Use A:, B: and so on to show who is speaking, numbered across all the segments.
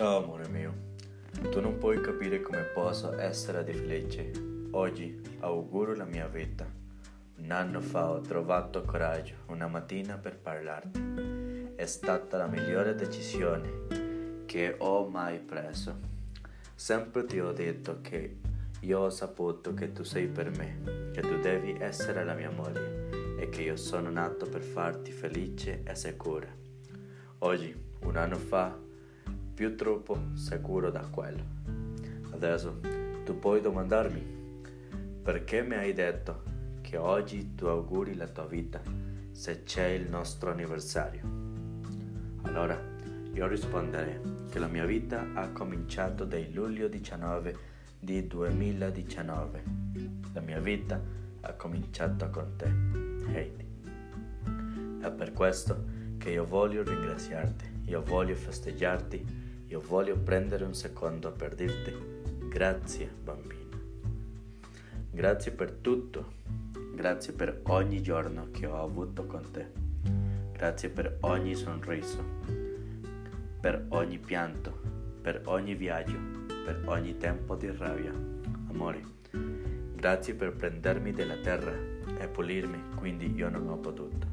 A: Ciao amore mio, tu non puoi capire come posso essere di felice. Oggi auguro la mia vita. Un anno fa ho trovato coraggio una mattina per parlarti. È stata la migliore decisione che ho mai preso. Sempre ti ho detto che io ho saputo che tu sei per me, che tu devi essere la mia moglie e che io sono nato per farti felice e sicura. Oggi, un anno fa, più troppo sicuro da quello. Adesso tu puoi domandarmi perché mi hai detto che oggi tu auguri la tua vita se c'è il nostro anniversario. Allora io risponderei che la mia vita ha cominciato dal luglio 19 di 2019. La mia vita ha cominciato con te, Heidi. È per questo che io voglio ringraziarti, io voglio festeggiarti io voglio prendere un secondo per dirti grazie bambino. Grazie per tutto, grazie per ogni giorno che ho avuto con te, grazie per ogni sorriso, per ogni pianto, per ogni viaggio, per ogni tempo di rabbia. Amore, grazie per prendermi dalla terra e pulirmi quindi io non ho potuto.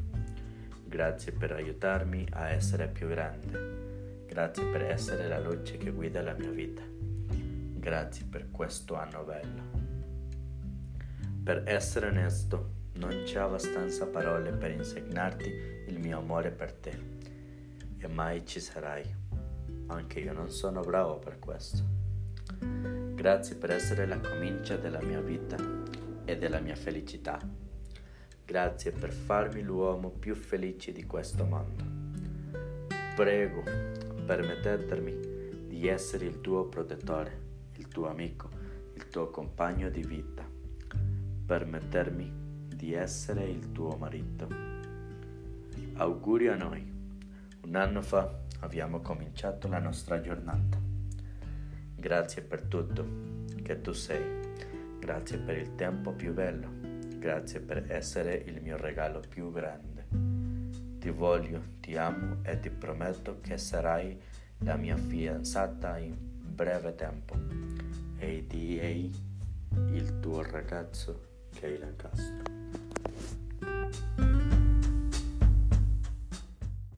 A: Grazie per aiutarmi a essere più grande Grazie per essere la luce che guida la mia vita. Grazie per questo anno bello. Per essere onesto, non c'è abbastanza parole per insegnarti il mio amore per te. E mai ci sarai. Anche io non sono bravo per questo. Grazie per essere la comincia della mia vita e della mia felicità. Grazie per farmi l'uomo più felice di questo mondo. Prego, permettermi di essere il tuo protettore, il tuo amico, il tuo compagno di vita, permettermi di essere il tuo marito. Auguri a noi. Un anno fa abbiamo cominciato la nostra giornata. Grazie per tutto che tu sei. Grazie per il tempo più bello. Grazie per essere il mio regalo più grande. Ti voglio, ti amo e ti prometto che sarai la mia fidanzata in breve tempo. E di il tuo ragazzo Keila Castro.